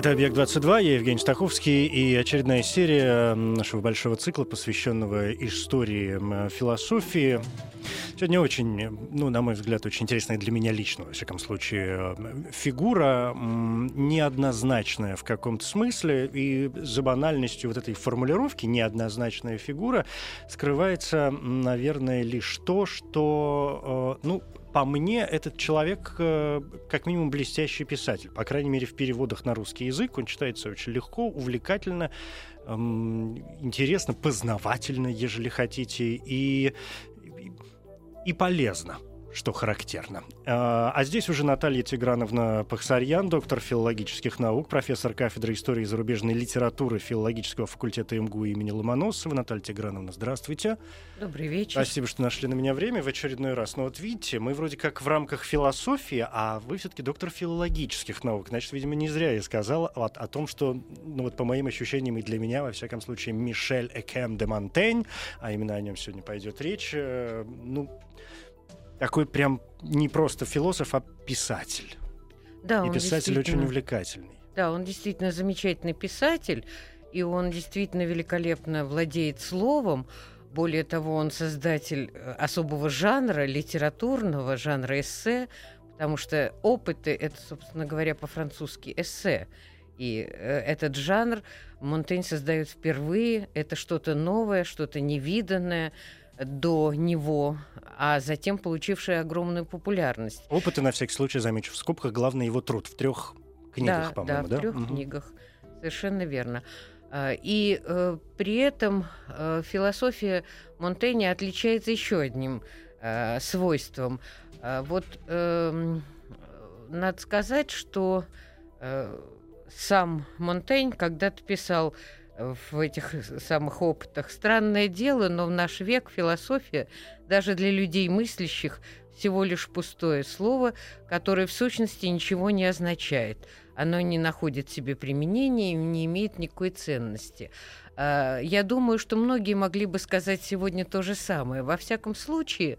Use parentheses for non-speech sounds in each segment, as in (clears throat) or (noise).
Это «Объект-22», я Евгений Стаховский, и очередная серия нашего большого цикла, посвященного истории философии. Сегодня очень, ну, на мой взгляд, очень интересная для меня лично, во всяком случае, фигура, неоднозначная в каком-то смысле, и за банальностью вот этой формулировки «неоднозначная фигура» скрывается, наверное, лишь то, что, э, ну, по мне, этот человек э, как минимум блестящий писатель. По крайней мере, в переводах на русский язык он читается очень легко, увлекательно, эм, интересно, познавательно, ежели хотите, и, и, и полезно что характерно. А, а здесь уже Наталья Тиграновна Пахсарьян, доктор филологических наук, профессор кафедры истории и зарубежной литературы филологического факультета МГУ имени Ломоносова. Наталья Тиграновна, здравствуйте. Добрый вечер. Спасибо, что нашли на меня время в очередной раз. Но вот видите, мы вроде как в рамках философии, а вы все-таки доктор филологических наук. Значит, видимо, не зря я сказал о, о том, что, ну вот по моим ощущениям и для меня, во всяком случае, Мишель Экем де Монтень, а именно о нем сегодня пойдет речь, э, ну, такой прям не просто философ, а писатель. Да, и писатель очень увлекательный. Да, он действительно замечательный писатель, и он действительно великолепно владеет словом. Более того, он создатель э, особого жанра, литературного жанра эссе, потому что опыты — это, собственно говоря, по-французски эссе. И э, этот жанр Монтень создает впервые. Это что-то новое, что-то невиданное, до него, а затем получивший огромную популярность. Опыты, на всякий случай, замечу в скобках, главный его труд в трех книгах, да, по-моему, да? в трех угу. книгах. Совершенно верно. А, и э, при этом э, философия Монтэня отличается еще одним э, свойством. Э, вот э, надо сказать, что э, сам Монтень когда-то писал в этих самых опытах. Странное дело, но в наш век философия даже для людей мыслящих всего лишь пустое слово, которое в сущности ничего не означает. Оно не находит себе применения и не имеет никакой ценности. А, я думаю, что многие могли бы сказать сегодня то же самое. Во всяком случае,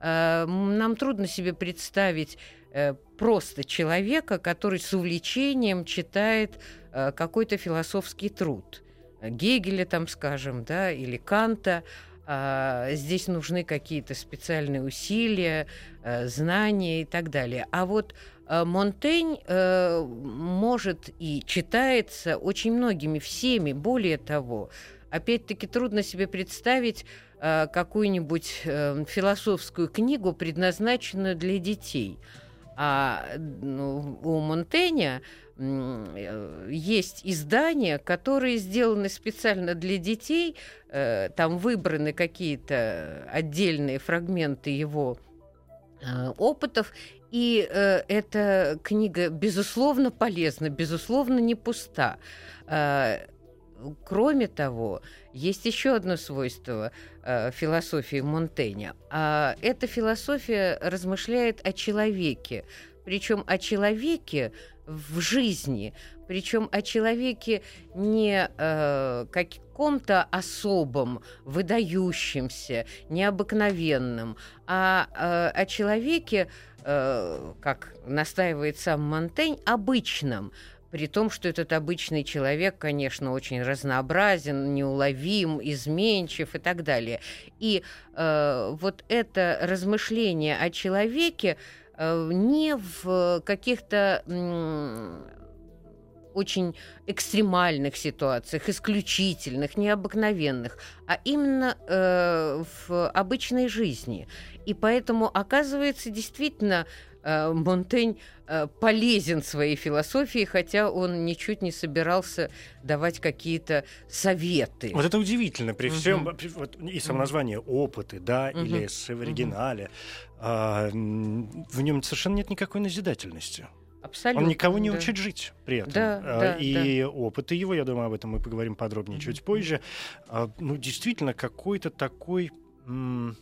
а, нам трудно себе представить э, просто человека, который с увлечением читает э, какой-то философский труд. Гегеля, там, скажем, да, или Канта. А, здесь нужны какие-то специальные усилия, а, знания и так далее. А вот а, Монтень а, может и читается очень многими, всеми. Более того, опять-таки трудно себе представить а, какую-нибудь а, философскую книгу, предназначенную для детей. А ну, у Монтэня Э, есть издания, которые сделаны специально для детей, э, там выбраны какие-то отдельные фрагменты его э, опытов, и э, эта книга, безусловно, полезна, безусловно, не пуста. Э, кроме того, есть еще одно свойство э, философии Монтэня. Э, эта философия размышляет о человеке, причем о человеке в жизни, причем о человеке не э, каком-то особом, выдающемся, необыкновенном, а э, о человеке, э, как настаивает сам Монтень, обычном, при том, что этот обычный человек, конечно, очень разнообразен, неуловим, изменчив и так далее. И э, вот это размышление о человеке, Э, не в каких-то очень экстремальных ситуациях, исключительных, необыкновенных, а именно э, в обычной жизни. И поэтому, оказывается, действительно, Монтень э, полезен своей философии, хотя он ничуть не собирался давать какие-то советы. Вот это удивительно, при всем, угу. вот, и само название «опыты», да, угу. или в оригинале, угу. а, в нем совершенно нет никакой назидательности. Абсолютно. Он никого не да. учит жить при этом. Да, А, да, и опыты его, я думаю, об этом мы поговорим подробнее чуть позже. А, ну, действительно, какой-то такой... м,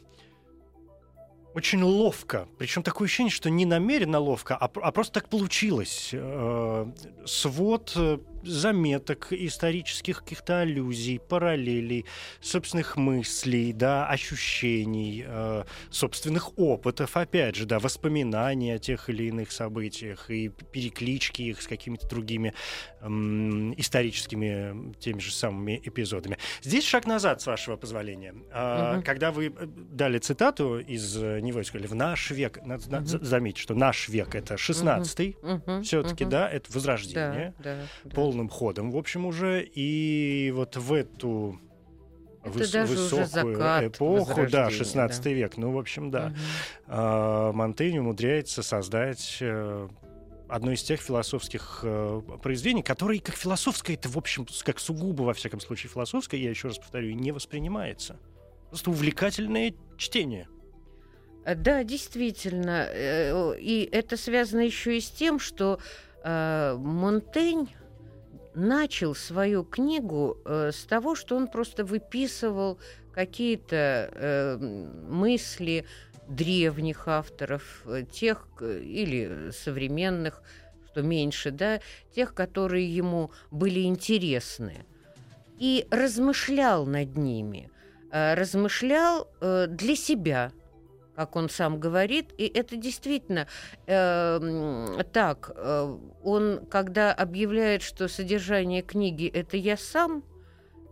очень ловко. Причем такое ощущение, что не намеренно ловко, а, а просто так получилось. Э, свод э, заметок, исторических каких-то аллюзий, параллелей, собственных мыслей, да, ощущений, э, собственных опытов, опять же, да, воспоминаний о тех или иных событиях и переклички их с какими-то другими м, историческими теми же самыми эпизодами. Здесь шаг назад, с вашего позволения. А, Мгм. Когда вы э, дали цитату из э, него сказали, в наш век, надо за- заметить, что наш век — это 16-й, Мгм, все-таки, мгм. да, это возрождение, да, да. Полным ходом, в общем, уже, и вот в эту Это выс- даже уже высокую закат эпоху, да, Возрождения, 16 век, ну, в общем, да, а, Монтень умудряется создать э, одно из тех философских э, произведений, которые как философское, это, в общем, как сугубо, во всяком случае, философское, я еще раз повторю, не воспринимается. Просто увлекательное чтение. А, Да, действительно. э, И это связано еще и с тем, что э, Монтень начал свою книгу э, с того, что он просто выписывал какие-то э, мысли древних авторов, э, тех или современных, что меньше, да, тех, которые ему были интересны, и размышлял над ними, э, размышлял э, для себя, как он сам говорит, и это действительно э, м, так. э, он, когда объявляет, что содержание книги это я сам,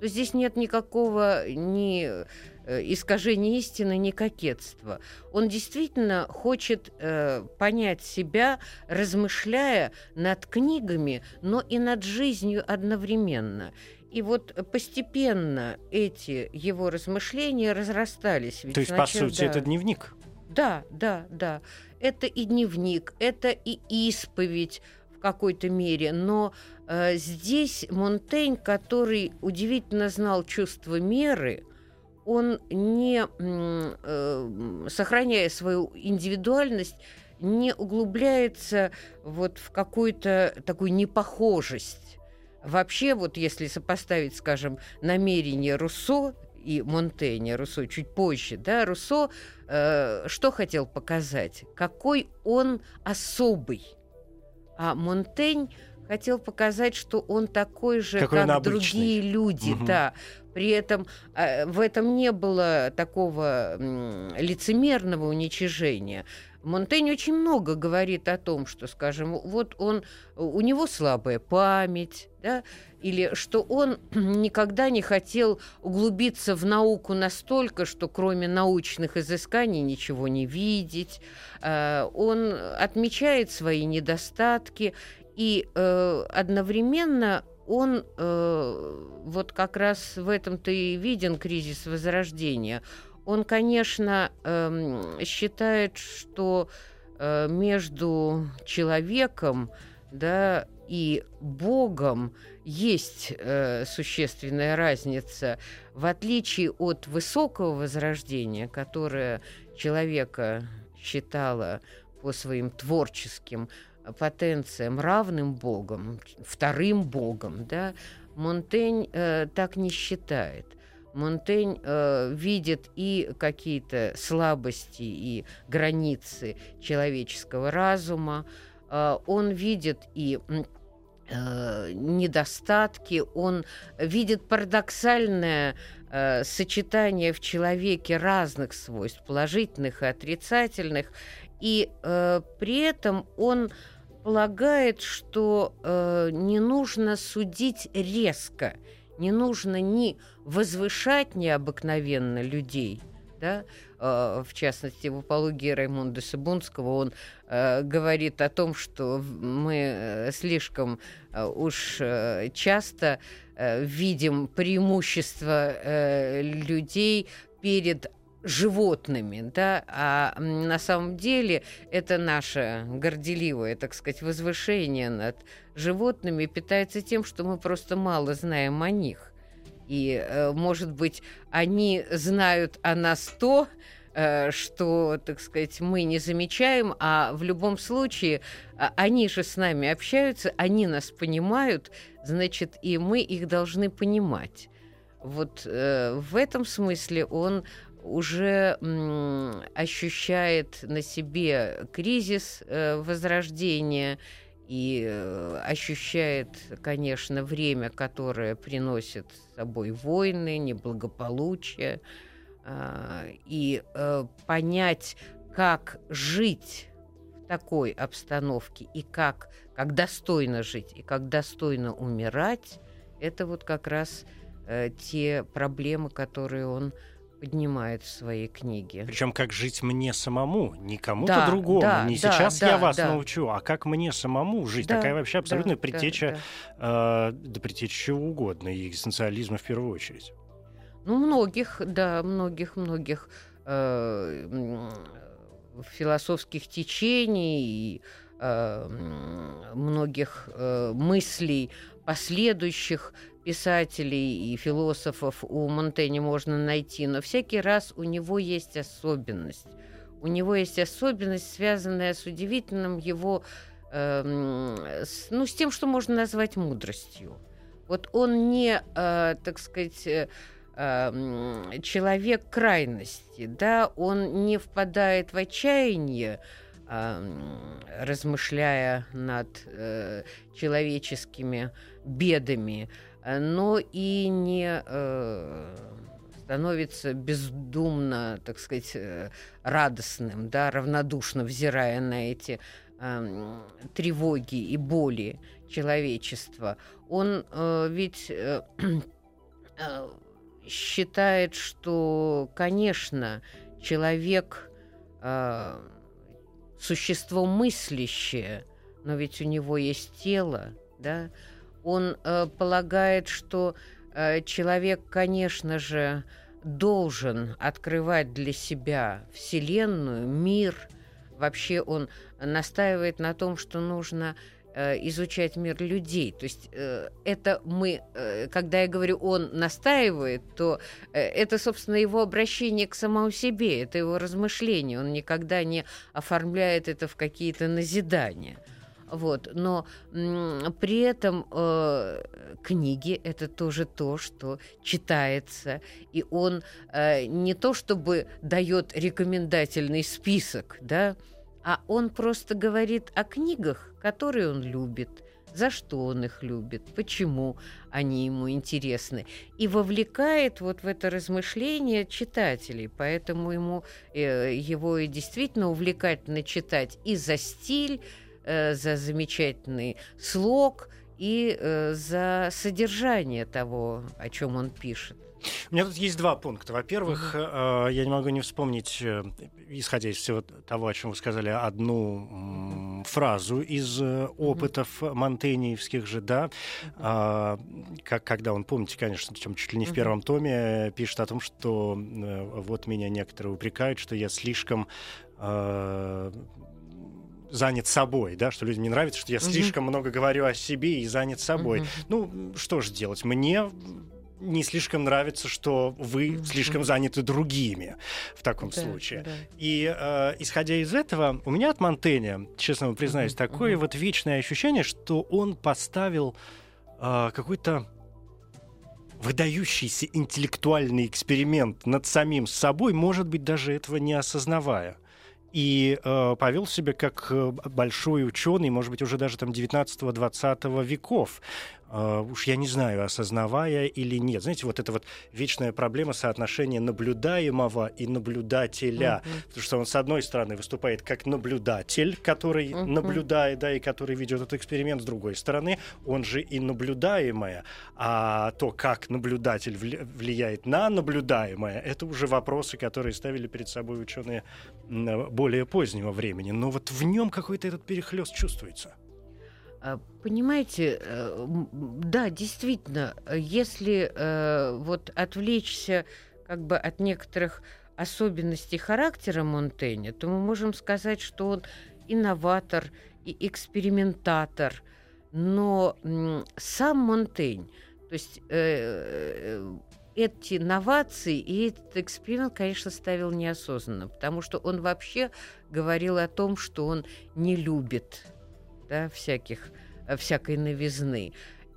то здесь нет никакого ни э, искажения истины, ни кокетства. Он действительно хочет э, понять себя, размышляя над книгами, но и над жизнью одновременно. И вот постепенно эти его размышления разрастались. Ведь То есть, по сначала- сути, да. это дневник. Да, да, да. Это и дневник, это и исповедь в какой-то мере, но э, здесь Монтень, который удивительно знал чувство меры, он не, э, сохраняя свою индивидуальность, не углубляется вот в какую-то такую непохожесть. Вообще, вот если сопоставить, скажем, намерение Руссо и Монтенья, Руссо чуть позже, да, Руссо э, что хотел показать? Какой он особый. А Монтень хотел показать, что он такой же, Какой как другие люди, Мгм. да. При этом э, в этом не было такого м, лицемерного уничижения. Монтень очень много говорит о том, что, скажем, вот он, у него слабая память, да, или что он (clears throat) никогда не хотел углубиться в науку настолько, что кроме научных изысканий ничего не видеть. Э, Он отмечает свои недостатки, и э, одновременно он э, вот как раз в этом-то и виден кризис возрождения. Он, конечно, эм, считает, что э, между человеком да, и Богом есть э, существенная разница. В отличие от высокого возрождения, которое человека считало по своим творческим потенциям равным Богом, вторым Богом, да, Монтень э, так не считает. Монтень э, видит и какие-то слабости и границы человеческого разума, э, он видит и э, недостатки, он видит парадоксальное э, сочетание в человеке разных свойств, положительных и отрицательных, и э, при этом он полагает, что э, не нужно судить резко, не нужно ни возвышать необыкновенно людей, да, э, в частности, в апологии Раймонда Сабунского он э, говорит о том, что мы э, слишком э, уж часто видим преимущество людей перед животными, да, а на самом деле это наше горделивое, так сказать, возвышение над животными питается тем, что мы просто мало знаем о них. И, э, может быть, они знают о нас то, э, что, так сказать, мы не замечаем, а в любом случае а, они же с нами общаются, они нас понимают, значит, и мы их должны понимать. Вот э, в этом смысле он уже ощущает на себе кризис э, возрождения и э, ощущает, конечно, время, которое приносит с собой войны, неблагополучие, э, и э, понять, как жить в такой обстановке и как, как достойно жить и как достойно умирать, это вот как раз те проблемы, которые он поднимает в своей книге. Причем как жить мне самому, не кому-то да, другому. Да, не да, сейчас да, я вас да. научу, а как мне самому жить. Да, Такая вообще абсолютная да, предтеча, да, да. Э, да предтеча чего угодно, и экзистенциализма в первую очередь. Ну, многих, да, многих-многих э, философских течений и э, многих э, мыслей последующих писателей и философов у Монтэня можно найти, но всякий раз у него есть особенность. У него есть особенность, связанная с удивительным его, э, с, ну, с тем, что можно назвать мудростью. Вот он не, э, так сказать, э, э, человек крайности, да, он не впадает в отчаяние, размышляя над э, человеческими бедами, но и не э, становится бездумно, так сказать, э, радостным, да, равнодушно взирая на эти э, тревоги и боли человечества. Он э, ведь э, (clears throat) э, считает, что, конечно, человек э, существо мыслящее, но ведь у него есть тело, да, он э, полагает, что э, человек, конечно же, должен открывать для себя Вселенную, мир. Вообще он настаивает на том, что нужно э, изучать мир людей. То есть э, это мы, э, когда я говорю он настаивает, то это, собственно, его обращение к самому себе, это его размышление. Он никогда не оформляет это в какие-то назидания. Вот. Но при этом э, книги это тоже то, что читается. И он э, не то чтобы дает рекомендательный список, да, а он просто говорит о книгах, которые он любит, за что он их любит, почему они ему интересны, и вовлекает вот в это размышление читателей. Поэтому ему э, его и действительно увлекательно читать и за стиль, Э, за замечательный слог и э, за содержание того, о чем он пишет. У меня тут есть два пункта. Во-первых, э, я не могу не вспомнить, э, исходя из всего того, о чем вы сказали, одну э, фразу из э, опытов uh-huh. Монтеньевских же, да, э, как, когда он, помните, конечно, чем чуть ли не в первом томе пишет о том, что э, вот меня некоторые упрекают, что я слишком занят собой, да, что людям не нравится, что я слишком много говорю о себе и занят собой. Угу. Ну, что же делать? Мне не слишком нравится, что вы mm-hmm. слишком заняты другими в таком да, случае. Да. И э, исходя из этого, у меня от Монтэня, честно вам признаюсь, mm-hmm. такое mm-hmm. вот вечное ощущение, что он поставил э, какой-то выдающийся интеллектуальный эксперимент над самим собой, может быть, даже этого не осознавая и э, повел себя как э, большой ученый, может быть, уже даже там 19-20 веков. Uh, уж я не знаю, осознавая или нет. Знаете, вот эта вот вечная проблема соотношения наблюдаемого и наблюдателя. Uh-huh. Потому что он, с одной стороны, выступает как наблюдатель, который uh-huh. наблюдает, да, и который ведет этот эксперимент. С другой стороны, он же и наблюдаемое. А то, как наблюдатель влияет на наблюдаемое, это уже вопросы, которые ставили перед собой ученые более позднего времени. Но вот в нем какой-то этот перехлест чувствуется. А, понимаете, э, да, действительно, если э, вот отвлечься как бы от некоторых особенностей характера Монтэня, то мы можем сказать, что он инноватор и экспериментатор. Но сам Монтень, то есть э, эти новации и этот эксперимент, конечно, ставил неосознанно, потому что он вообще говорил о том, что он не любит да, всяких, э, всякой новизны.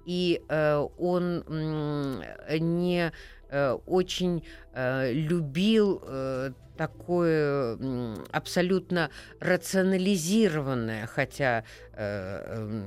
И э, он э, не э, очень э, любил э, такое абсолютно рационализированное, хотя э,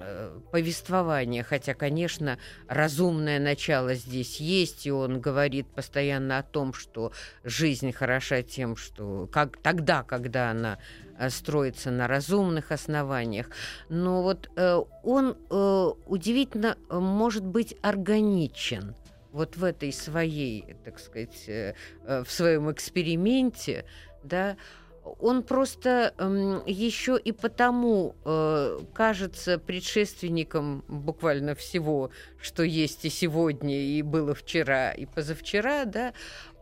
э, повествование, хотя, конечно, разумное начало здесь есть, и он говорит постоянно о том, что жизнь хороша тем, что как, тогда, когда она э, строится на разумных основаниях. Но вот э, он э, удивительно э, может быть органичен вот в этой своей, так сказать, э, э, в своем эксперименте, да, он просто э, еще и потому э, кажется предшественником буквально всего, что есть и сегодня, и было вчера, и позавчера, да,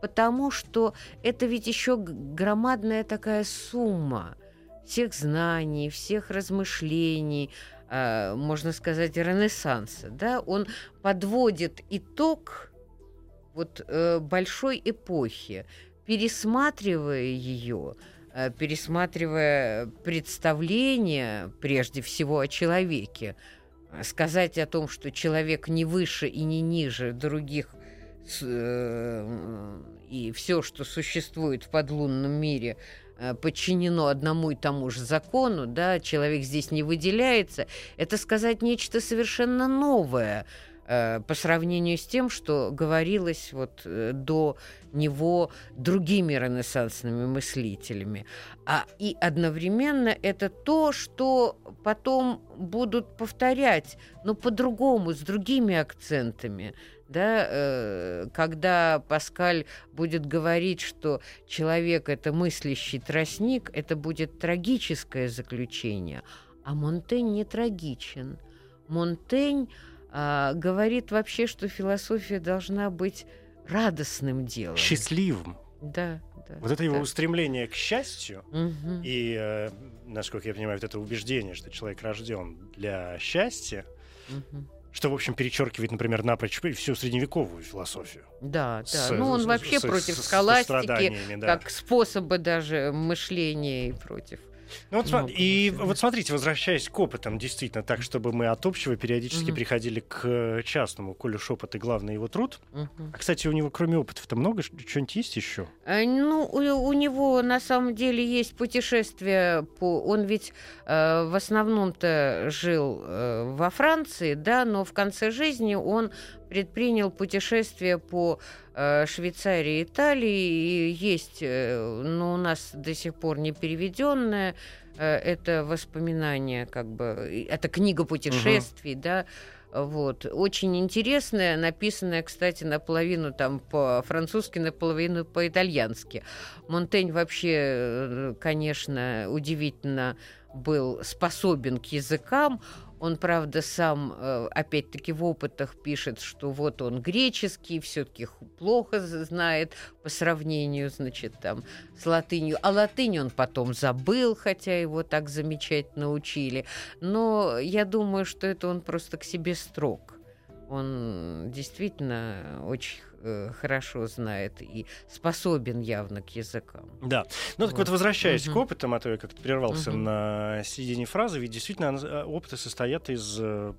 потому что это ведь еще громадная такая сумма всех знаний, всех размышлений, э, можно сказать, Ренессанса, да, он подводит итог вот э, большой эпохи, пересматривая ее, э, пересматривая представление прежде всего о человеке, сказать о том, что человек не выше и не ниже других и все, что существует в подлунном мире, подчинено одному и тому же закону, да, человек здесь не выделяется, это сказать нечто совершенно новое э, по сравнению с тем, что говорилось вот э, до него другими ренессансными мыслителями. А и одновременно это то, что потом будут повторять, но по-другому, с другими акцентами да, э, когда Паскаль будет говорить, что человек это мыслящий тростник, это будет трагическое заключение, а Монтень не трагичен. Монтень э, говорит вообще, что философия должна быть радостным делом. Счастливым. Да, да. Вот это его да. устремление к счастью угу. и, э, насколько я понимаю, вот это убеждение, что человек рожден для счастья, угу что, в общем, перечеркивает, например, напрочь всю средневековую философию. Да, да. С, ну, он с, вообще с, против с, схоластики, да. как способа даже мышления и против ну, вот, ну, и вот смотрите, возвращаясь к опытам, действительно, так, чтобы мы от общего периодически угу. приходили к э, частному. Коль уж опыт и главный его труд. Угу. А, кстати, у него кроме опытов-то много что-нибудь есть еще? А, ну, у, у него на самом деле есть путешествия по... Он ведь э, в основном-то жил э, во Франции, да, но в конце жизни он предпринял путешествие по э, Швейцарии и Италии. И есть, э, но у нас до сих пор не переведенное э, это воспоминание, как бы, это книга путешествий, угу. да, вот. Очень интересная, написанная, кстати, наполовину там по-французски, наполовину по-итальянски. Монтень вообще, э, конечно, удивительно был способен к языкам. Он, правда, сам, э, опять-таки, в опытах пишет, что вот он греческий, все-таки плохо знает по сравнению, значит, там, с латынью. А латынь он потом забыл, хотя его так замечательно учили. Но я думаю, что это он просто к себе строг. Он действительно очень э, хорошо знает и способен явно к языкам. Да. Ну вот. так вот, возвращаясь угу. к опытам, а то я как-то прервался угу. на середине фразы, ведь действительно э, опыты состоят из э,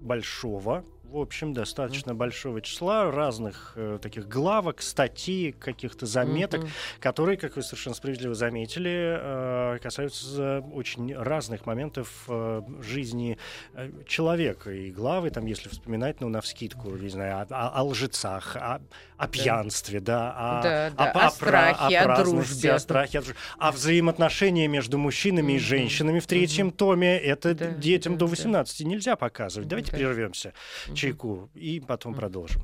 большого в общем, достаточно mm-hmm. большого числа разных э, таких главок, статей, каких-то заметок, mm-hmm. которые, как вы совершенно справедливо заметили, э, касаются очень разных моментов э, жизни э, человека. И главы, там, если вспоминать, ну, навскидку, не знаю, о, о, о лжецах, о, о пьянстве, да, о, да, да. о, о, о страхе, о, о дружбе. О страхе, о, дружбе, о взаимоотношении между мужчинами mm-hmm. и женщинами в третьем mm-hmm. томе. Это да, детям да, до 18 да. нельзя показывать. Давайте да. прервемся. Чайку и потом продолжим.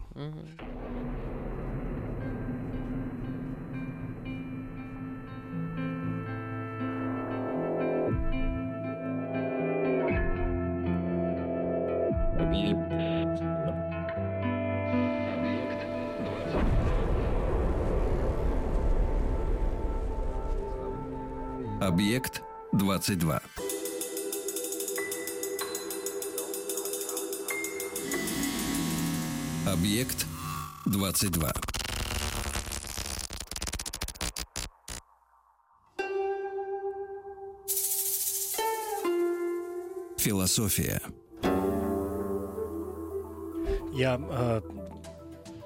Объект 22. Объект 22. Философия. Я э,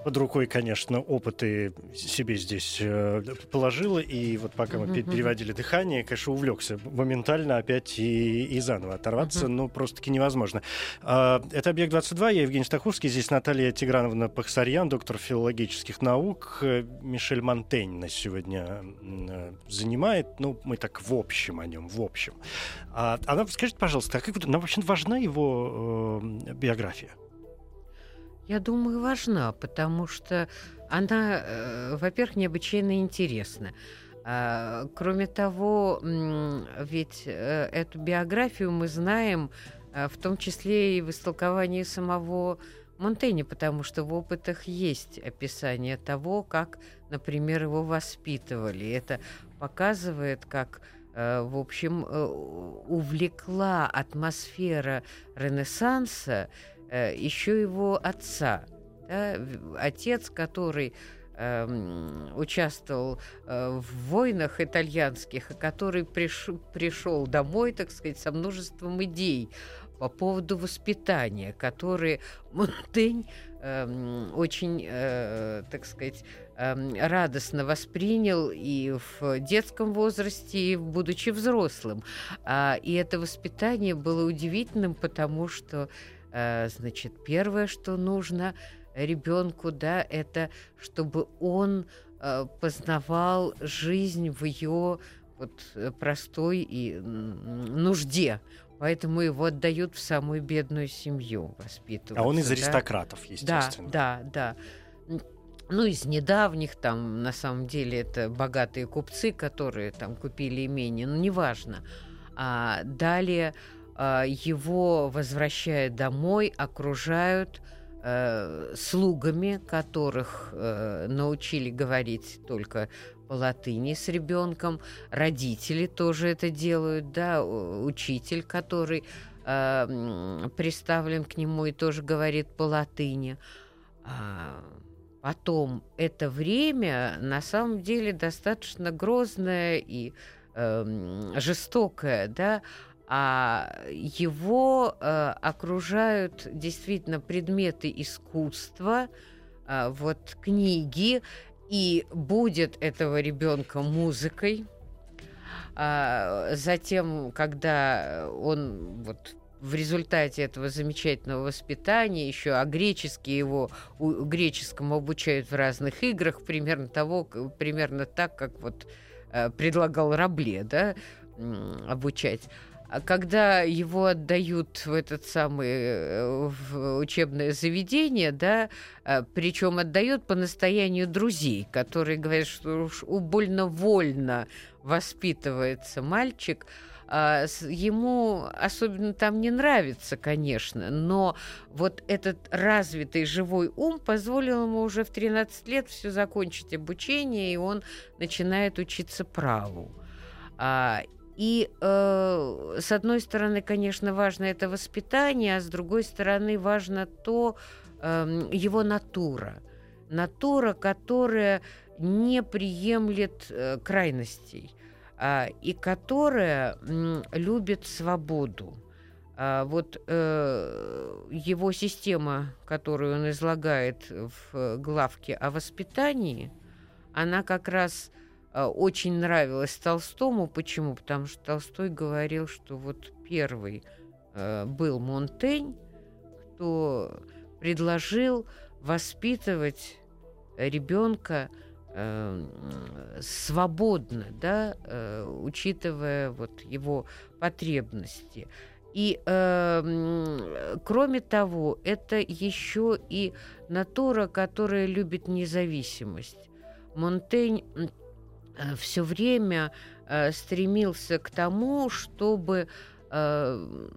под рукой, конечно, опыты себе здесь э, положила, и вот пока мы mm-hmm. переводили дыхание, конечно, увлекся моментально опять и, и заново оторваться, mm-hmm. ну, просто-таки невозможно. Э, это «Объект-22», я Евгений Стаховский, здесь Наталья Тиграновна Пахсарьян, доктор филологических наук, Мишель Монтень нас сегодня э, занимает, ну, мы так в общем о нем, в общем. А, она, скажите, пожалуйста, а как, нам вообще важна его э, биография? Я думаю, важна, потому что она, э, во-первых, необычайно интересна. А, кроме того, ведь э, эту биографию мы знаем э, в том числе и в истолковании самого Монтэня, потому что в опытах есть описание того, как, например, его воспитывали. Это показывает, как в общем, увлекла атмосфера Ренессанса Э, еще его отца. Да, отец, который э, участвовал э, в войнах итальянских, который приш, пришел домой, так сказать, со множеством идей по поводу воспитания, которые Монтень э, очень, э, так сказать, э, радостно воспринял и в детском возрасте, и будучи взрослым. А, и это воспитание было удивительным, потому что Э, значит, первое, что нужно ребенку, да, это чтобы он э, познавал жизнь в ее вот простой и нужде. Поэтому его отдают в самую бедную семью воспитывать. А он из аристократов, естественно. Да, да, да. Ну, из недавних, там, на самом деле, это богатые купцы, которые там купили имение, ну, неважно. А далее а, его возвращают домой, окружают э, слугами, которых э, научили говорить только по латыни с ребенком. Родители тоже это делают, да, учитель, который э, приставлен к нему и тоже говорит по латыни. А, потом это время на самом деле достаточно грозное и э, жестокое, да, а его э, окружают действительно предметы искусства, э, вот книги, и будет этого ребенка музыкой. А затем, когда он вот в результате этого замечательного воспитания еще, а греческий его у, греческому обучают в разных играх, примерно того, примерно так, как вот э, предлагал Рабле, да, обучать. А когда его отдают в этот самый э, в учебное заведение, да, э, причем отдают по настоянию друзей, которые говорят, что уж больно вольно воспитывается мальчик, а, ему особенно там не нравится, конечно, но вот этот развитый живой ум позволил ему уже в 13 лет все закончить обучение, и он начинает учиться праву. И э, с одной стороны, конечно, важно это воспитание, а с другой стороны, важно то, э, его натура. Натура, которая не приемлет э, крайностей э, и которая э, любит свободу. А вот э, его система, которую он излагает в главке о воспитании, она как раз очень нравилось Толстому. Почему? Потому что Толстой говорил, что вот первый э, был Монтень, кто предложил воспитывать ребенка э, свободно, да, э, учитывая вот его потребности. И э, кроме того, это еще и натура, которая любит независимость. Монтень все время э, стремился к тому, чтобы э,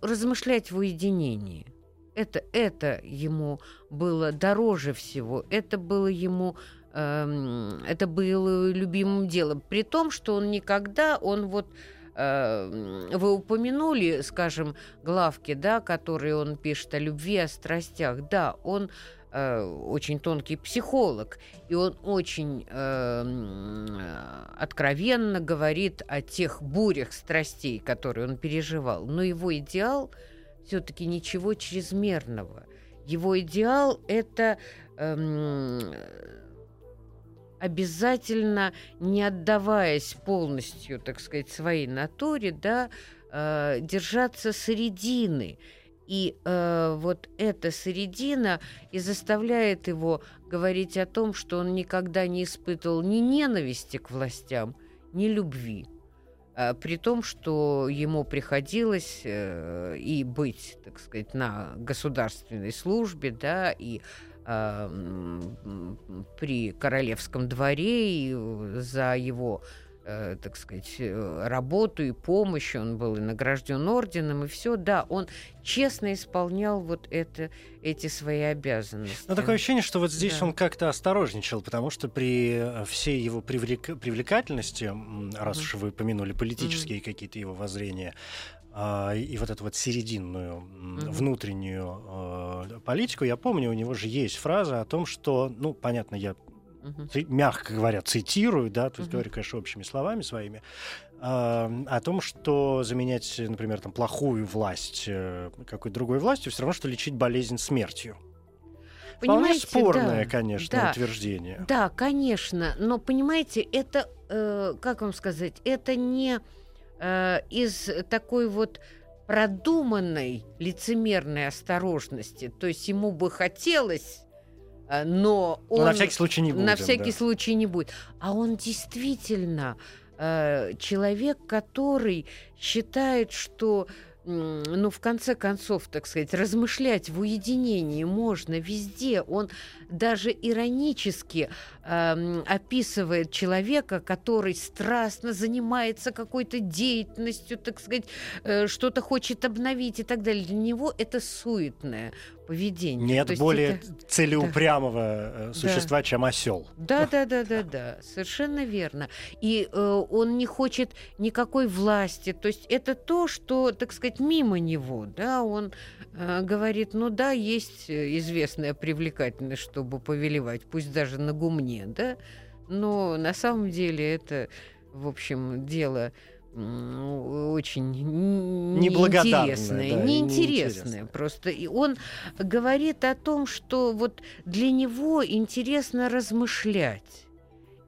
размышлять в уединении. Это, это ему было дороже всего, это было ему э, это было любимым делом. При том, что он никогда, он вот э, вы упомянули, скажем, главки, да, которые он пишет о любви, о страстях. Да, он э, очень тонкий психолог, и он очень э, откровенно говорит о тех бурях страстей, которые он переживал. Но его идеал все-таки ничего чрезмерного. Его идеал это э, обязательно, не отдаваясь полностью, так сказать, своей натуре, да, э, держаться середины. И э, вот эта середина и заставляет его говорить о том, что он никогда не испытывал ни ненависти к властям, ни любви. А, при том, что ему приходилось э, и быть, так сказать, на государственной службе, да, и э, при королевском дворе, и за его э, так сказать, э, работу и помощь, он был и награжден орденом, и все, да, он честно исполнял вот это, эти свои обязанности. Но такое ощущение, что вот здесь да. он как-то осторожничал, потому что при э, всей его привлек... привлекательности, раз mm-hmm. уж вы помянули политические mm-hmm. какие-то его воззрения, а, и вот эту вот серединную mm-hmm. внутреннюю э, политику, я помню, у него же есть фраза о том, что, ну, понятно, я uh-huh. мягко говоря, цитирую, да, то есть uh-huh. говорю, конечно, общими словами своими, э, о том, что заменять, например, там, плохую власть э, какой-то другой властью, все равно, что лечить болезнь смертью. Понимаете, Вполне спорное, да, конечно, да, утверждение. Да, конечно, но понимаете, это, э, как вам сказать, это не э, из такой вот продуманной лицемерной осторожности. То есть ему бы хотелось но он... Но на всякий случай не будет. На всякий да. случай не будет. А он действительно э, человек, который считает, что ну, в конце концов, так сказать, размышлять в уединении можно везде. Он даже иронически э, описывает человека, который страстно занимается какой-то деятельностью, так сказать, э, что-то хочет обновить и так далее. Для него это суетное поведение. Нет более это... целеупрямого да. Э, существа, да. чем осел. Да, да, да, да, да, совершенно верно. И э, он не хочет никакой власти. То есть это то, что, так сказать, мимо него, да, он э, говорит, ну да, есть известная привлекательность, чтобы повелевать, пусть даже на гумне, да, но на самом деле это, в общем, дело очень неинтересное, да, неинтересное просто. И он говорит о том, что вот для него интересно размышлять.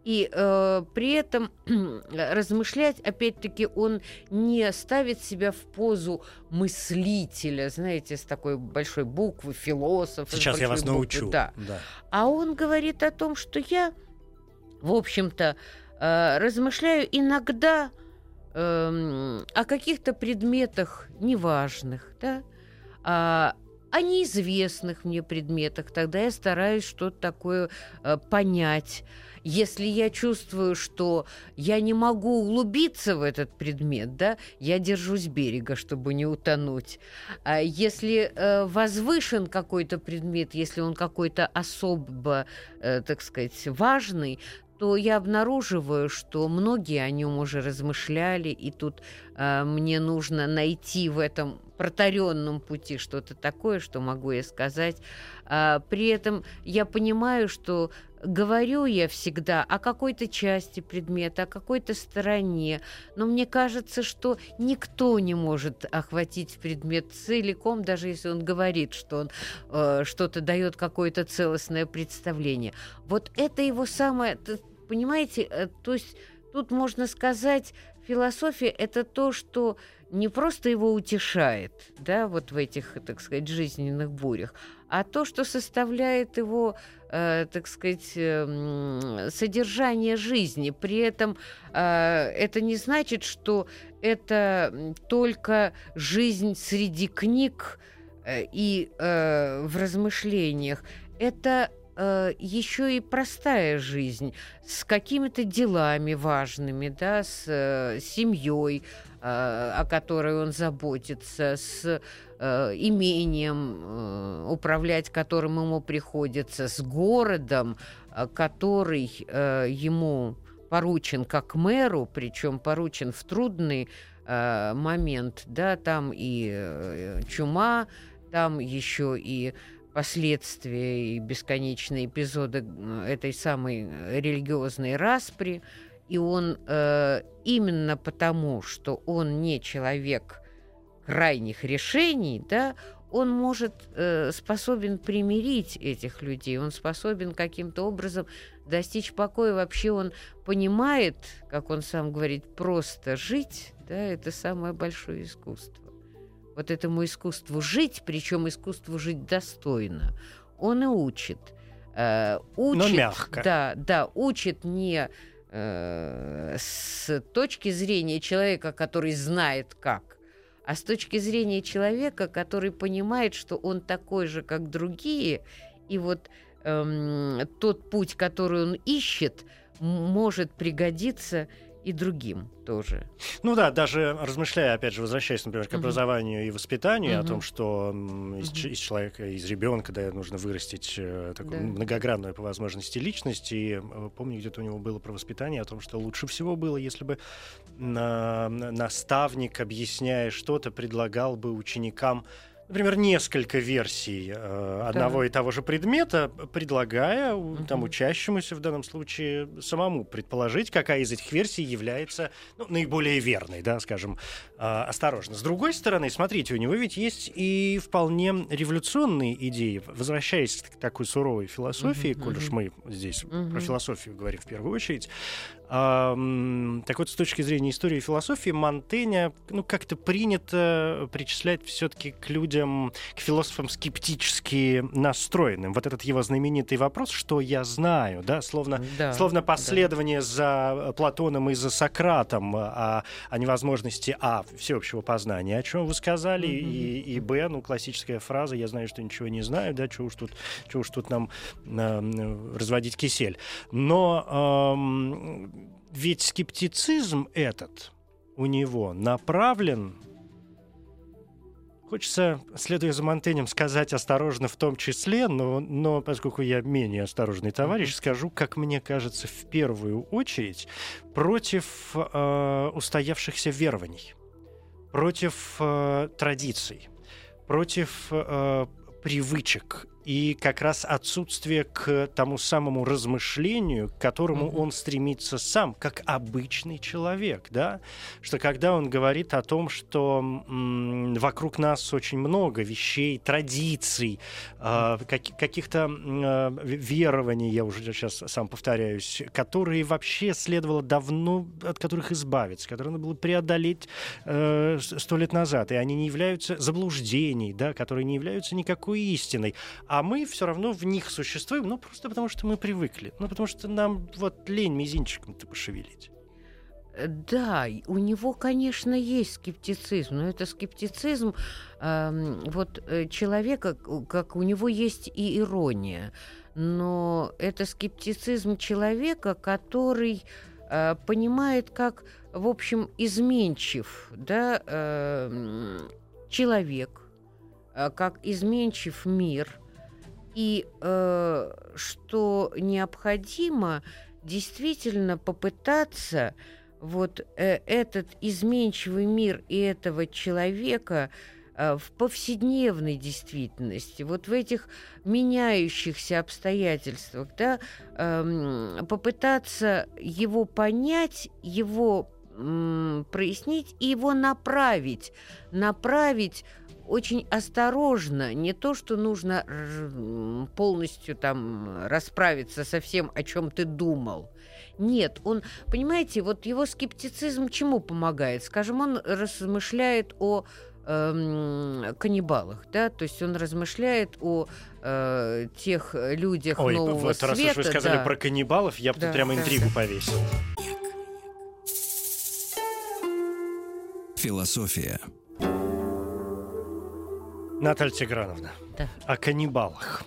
И э, при этом (clears throat) размышлять, опять-таки, он не ставит себя в позу мыслителя, знаете, с такой большой буквы, философ. Сейчас я вас буквы, научу. Да. да. А он говорит о том, что я, в общем-то, э, размышляю иногда э, о каких-то предметах неважных, да, а, о неизвестных мне предметах. Тогда я стараюсь что-то такое э, понять. Если я чувствую, что я не могу углубиться в этот предмет, да, я держусь берега, чтобы не утонуть. А если э, возвышен какой-то предмет, если он какой-то особо, э, так сказать, важный, то я обнаруживаю, что многие о нем уже размышляли, и тут э, мне нужно найти в этом протаренном пути что-то такое, что могу я сказать. А, при этом я понимаю, что говорю я всегда о какой-то части предмета, о какой-то стороне, но мне кажется, что никто не может охватить предмет целиком, даже если он говорит, что он э, что-то дает какое-то целостное представление. Вот это его самое, понимаете, э, то есть тут можно сказать, философия это то, что не просто его утешает, да, вот в этих, так сказать, жизненных бурях, а то, что составляет его, э, так сказать, э, содержание жизни. При этом э, это не значит, что это только жизнь среди книг э, и э, в размышлениях. Это э, еще и простая жизнь с какими-то делами важными, да, с э, семьей, э, о которой он заботится, с Э, имением, э, управлять которым ему приходится, с городом, э, который ему поручен как мэру, причем поручен в трудный момент, да, там и чума, там еще и последствия и бесконечные эпизоды этой самой религиозной распри. И он э, именно потому, что он не человек крайних решений, да, он может э, способен примирить этих людей, он способен каким-то образом достичь покоя. Вообще он понимает, как он сам говорит, просто жить, да, это самое большое искусство вот этому искусству жить, причем искусству жить достойно, он и учит. Э, учит Но мягко. Да, да, учит не э, с точки зрения человека, который знает как, а с точки зрения человека, который понимает, что он такой же, как другие, и вот эм, тот путь, который он ищет, может пригодиться и другим тоже. Ну да, даже размышляя, опять же, возвращаясь, например, к образованию uh-huh. и воспитанию, uh-huh. о том, что из, uh-huh. из человека, из ребенка, да, нужно вырастить э, такую да. многогранную по возможности личность. И э, помню, где-то у него было про воспитание о том, что лучше всего было, если бы на, наставник, объясняя что-то, предлагал бы ученикам например, несколько версий э, одного да. и того же предмета, предлагая угу. там, учащемуся в данном случае самому предположить, какая из этих версий является ну, наиболее верной, да, скажем, э, осторожно. С другой стороны, смотрите, у него ведь есть и вполне революционные идеи. Возвращаясь к такой суровой философии, угу, коль уж мы здесь угу. про философию говорим в первую очередь, так вот, с точки зрения истории и философии, Монтэня, ну, как-то принято причислять все-таки к людям, к философам скептически настроенным. Вот этот его знаменитый вопрос, что я знаю, да, словно, да, словно последование да. за Платоном и за Сократом о, о невозможности, а, всеобщего познания, о чем вы сказали, mm-hmm. и, и, б, ну, классическая фраза, я знаю, что ничего не знаю, да, чего уж тут, чего уж тут нам э, разводить кисель. Но э, ведь скептицизм этот у него направлен. Хочется, следуя за Монтенем, сказать осторожно в том числе, но, но поскольку я менее осторожный товарищ, скажу, как мне кажется, в первую очередь против э, устоявшихся верований, против э, традиций, против э, привычек и как раз отсутствие к тому самому размышлению, к которому mm-hmm. он стремится сам, как обычный человек, да, что когда он говорит о том, что м, вокруг нас очень много вещей, традиций, э, как, каких-то э, верований, я уже сейчас сам повторяюсь, которые вообще следовало давно от которых избавиться, которые надо было преодолеть э, сто э, лет назад, и они не являются заблуждений, да, которые не являются никакой истиной, а мы все равно в них существуем, ну, просто потому что мы привыкли. Ну, потому что нам вот лень мизинчиком-то пошевелить. Да, у него, конечно, есть скептицизм, но это скептицизм э, вот человека, как у него есть и ирония, но это скептицизм человека, который э, понимает, как, в общем, изменчив, да, э, человек, как изменчив мир, и э, что необходимо действительно попытаться вот э, этот изменчивый мир и этого человека э, в повседневной действительности, вот в этих меняющихся обстоятельствах, да, э, попытаться его понять, его прояснить и его направить, направить очень осторожно, не то, что нужно полностью там расправиться со всем, о чем ты думал. Нет, он, понимаете, вот его скептицизм чему помогает? Скажем, он размышляет о э, каннибалах, да, то есть он размышляет о э, тех людях Ой, нового вот света. раз уж вы сказали да. про каннибалов, я бы да, тут прямо да, интригу да. повесил. Философия. Наталья Тиграновна, да. о каннибалах.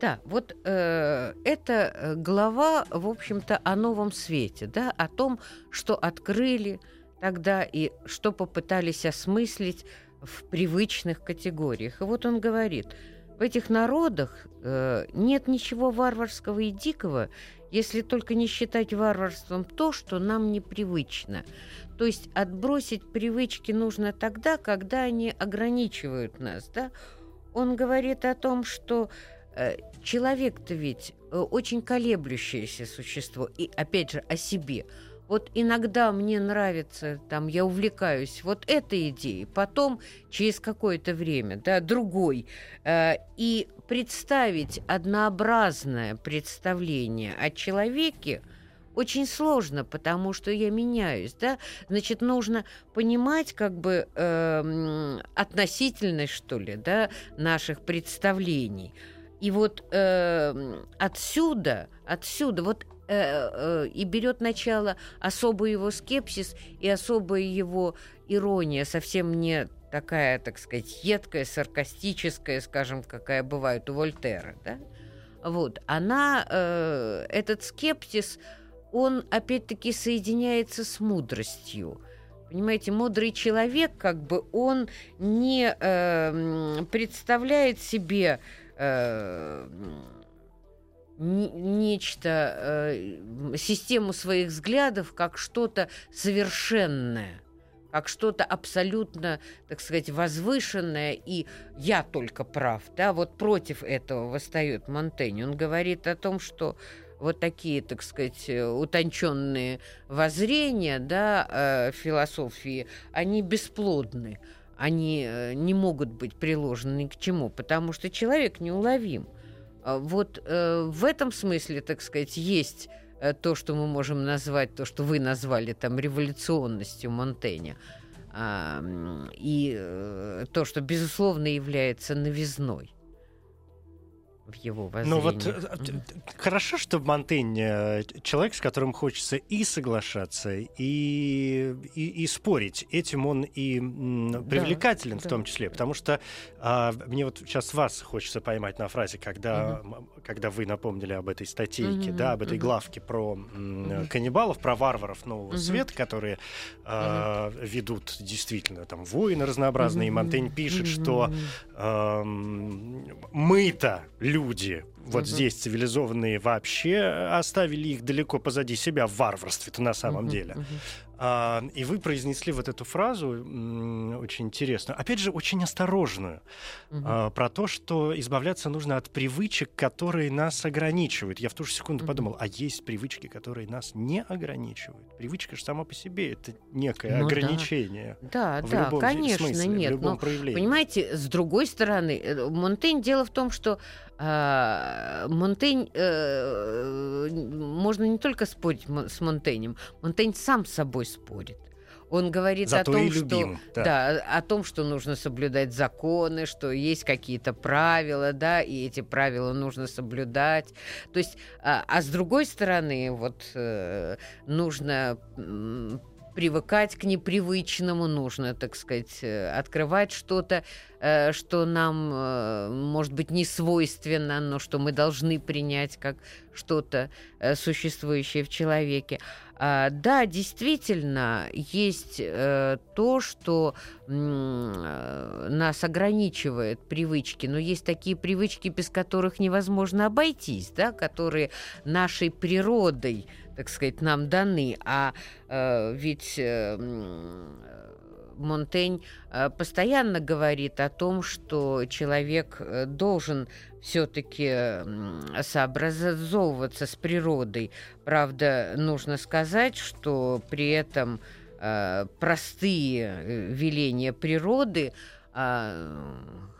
Да, вот э, это э, глава, в общем-то, о новом свете, да, о том, что открыли тогда и что попытались осмыслить в привычных категориях. И вот он говорит, в этих народах э, нет ничего варварского и дикого, если только не считать варварством то, что нам непривычно. То есть отбросить привычки нужно тогда, когда они ограничивают нас, да? он говорит о том, что э, человек-то ведь э, очень колеблющееся существо, и опять же о себе. Вот иногда мне нравится, там, я увлекаюсь вот этой идеей, потом через какое-то время, да, другой. Э, и представить однообразное представление о человеке очень сложно, потому что я меняюсь, да. Значит, нужно понимать как бы э, относительность, что ли, да, наших представлений. И вот э, отсюда, отсюда, вот э, э, и берет начало особый его скепсис и особая его ирония, совсем не такая, так сказать, едкая, саркастическая, скажем, какая бывает у Вольтера, да? Вот, она, э, этот скепсис, он опять-таки соединяется с мудростью. Понимаете, мудрый человек, как бы он не э, представляет себе э, нечто, э, систему своих взглядов как что-то совершенное как что-то абсолютно, так сказать, возвышенное, и я только прав, да, вот против этого восстает Монтень. Он говорит о том, что вот такие, так сказать, утонченные воззрения, да, э, философии, они бесплодны, они э, не могут быть приложены ни к чему, потому что человек неуловим. А вот э, в этом смысле, так сказать, есть Э, то, что мы можем назвать, то, что вы назвали там революционностью Монтэня, и э, то, что, безусловно, является новизной в его воззрении. Ну вот mm хорошо, что Монтень человек, с которым хочется и соглашаться, и, и, и спорить. Этим он и привлекателен да, в том числе, потому что а, мне вот сейчас вас хочется поймать на фразе, когда, mm когда вы напомнили об этой статейке, mm да, об этой mm главке про mm каннибалов, про варваров Нового mm Света, которые а, ведут действительно там войны разнообразные, mm и Монтень пишет, mm что а, мы-то люди вот угу. здесь цивилизованные вообще оставили их далеко позади себя в варварстве-то на самом угу, деле. Угу. А, и вы произнесли вот эту фразу очень интересную, опять же, очень осторожную, угу. а, про то, что избавляться нужно от привычек, которые нас ограничивают. Я в ту же секунду угу. подумал, а есть привычки, которые нас не ограничивают. Привычка же сама по себе это некое ну, ограничение. Да, да, да конечно, смысле, нет. В любом но, проявлении. понимаете, с другой стороны, э, Монтень дело в том, что э, Монтень э, можно не только спорить с Монтенем, Монтень сам с собой спорит. Он говорит Зато о том, любим, что да. Да, о том, что нужно соблюдать законы, что есть какие-то правила, да, и эти правила нужно соблюдать. То есть, а, а с другой стороны, вот э, нужно привыкать к непривычному, нужно, так сказать, э, открывать что-то, э, что нам, э, может быть, не свойственно, но что мы должны принять как что-то существующее в человеке. А, да, действительно, есть то, что нас ограничивает привычки, но есть такие привычки, без которых невозможно обойтись, да, которые нашей природой так сказать, нам даны. А э, ведь э, Монтень э, постоянно говорит о том, что человек э, должен все-таки сообразовываться с природой. Правда, нужно сказать, что при этом э, простые веления природы, э,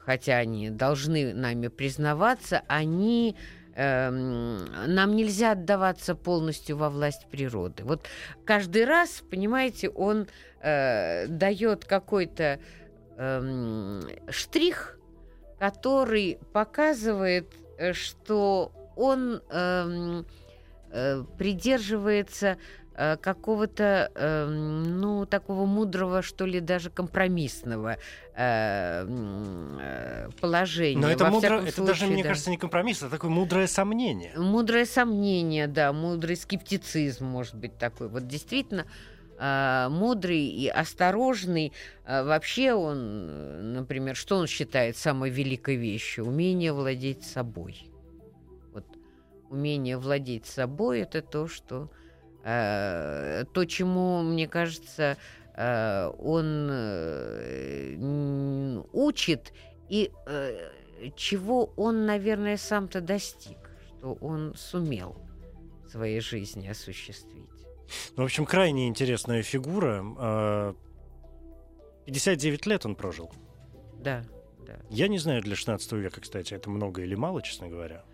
хотя они должны нами признаваться, они нам нельзя отдаваться полностью во власть природы. Вот каждый раз, понимаете, он э, дает какой-то э, штрих, который показывает, э, что он э, э, придерживается какого-то, э, ну, такого мудрого, что ли, даже компромиссного э, э положения. Но это, мудро, это случае, даже, мне да. кажется, не компромисс, это такое мудрое сомнение. Мудрое сомнение, да, мудрый скептицизм, может быть, такой. Вот действительно, э, мудрый и осторожный. Э, вообще он, например, что он считает самой великой вещью? Умение владеть собой. Вот умение владеть собой – это то, что Э, то, чему, мне кажется, э, он э, учит, и чего он, наверное, сам-то достиг, что он сумел в своей жизни осуществить. Ну, в общем, крайне интересная фигура. 59 а, лет он прожил. Да, да. Я не знаю для 16 века, кстати, это много или мало, честно говоря.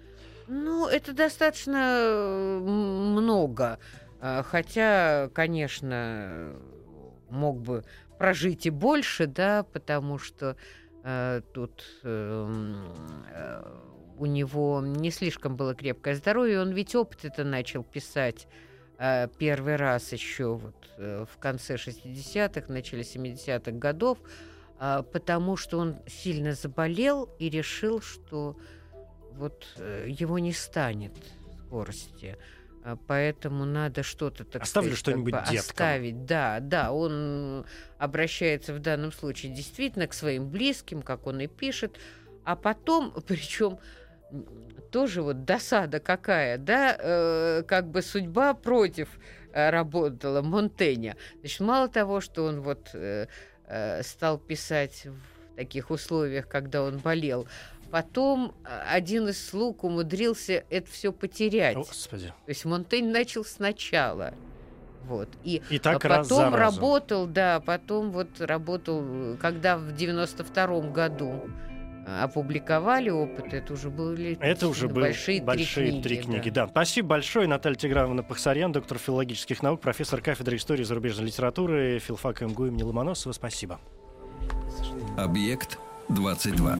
Ну, это достаточно много. А, хотя, конечно, мог бы прожить и больше, да, потому что э, тут эм, э, у него не слишком было крепкое здоровье. Он ведь опыт это начал писать э, первый раз еще вот э, в конце 60-х, начале 70-х годов, э, потому что он сильно заболел и решил, что вот э, его не станет скорости. А, поэтому надо что-то так Оставлю что-нибудь как бы оставить. Да, да, он обращается в данном случае действительно к своим близким, как он и пишет, а потом, (laughs) причем тоже вот досада какая, да, э, как бы судьба против э, работала Монтеня. Значит, мало того, что он вот э, э, стал писать в таких условиях, когда он болел, Потом а, один из слуг умудрился это все потерять. Господи. То есть Монтень начал сначала. Вот. И, и так потом раз за работал, да, потом вот работал, когда в 92-м году а, опубликовали опыт, это уже были это уже были большие, большие три книги. Три книги да. да. Спасибо большое, Наталья Тиграновна Пахсарян, доктор филологических наук, профессор кафедры истории зарубежной литературы филфака МГУ имени Ломоносова. Спасибо. Объект 22.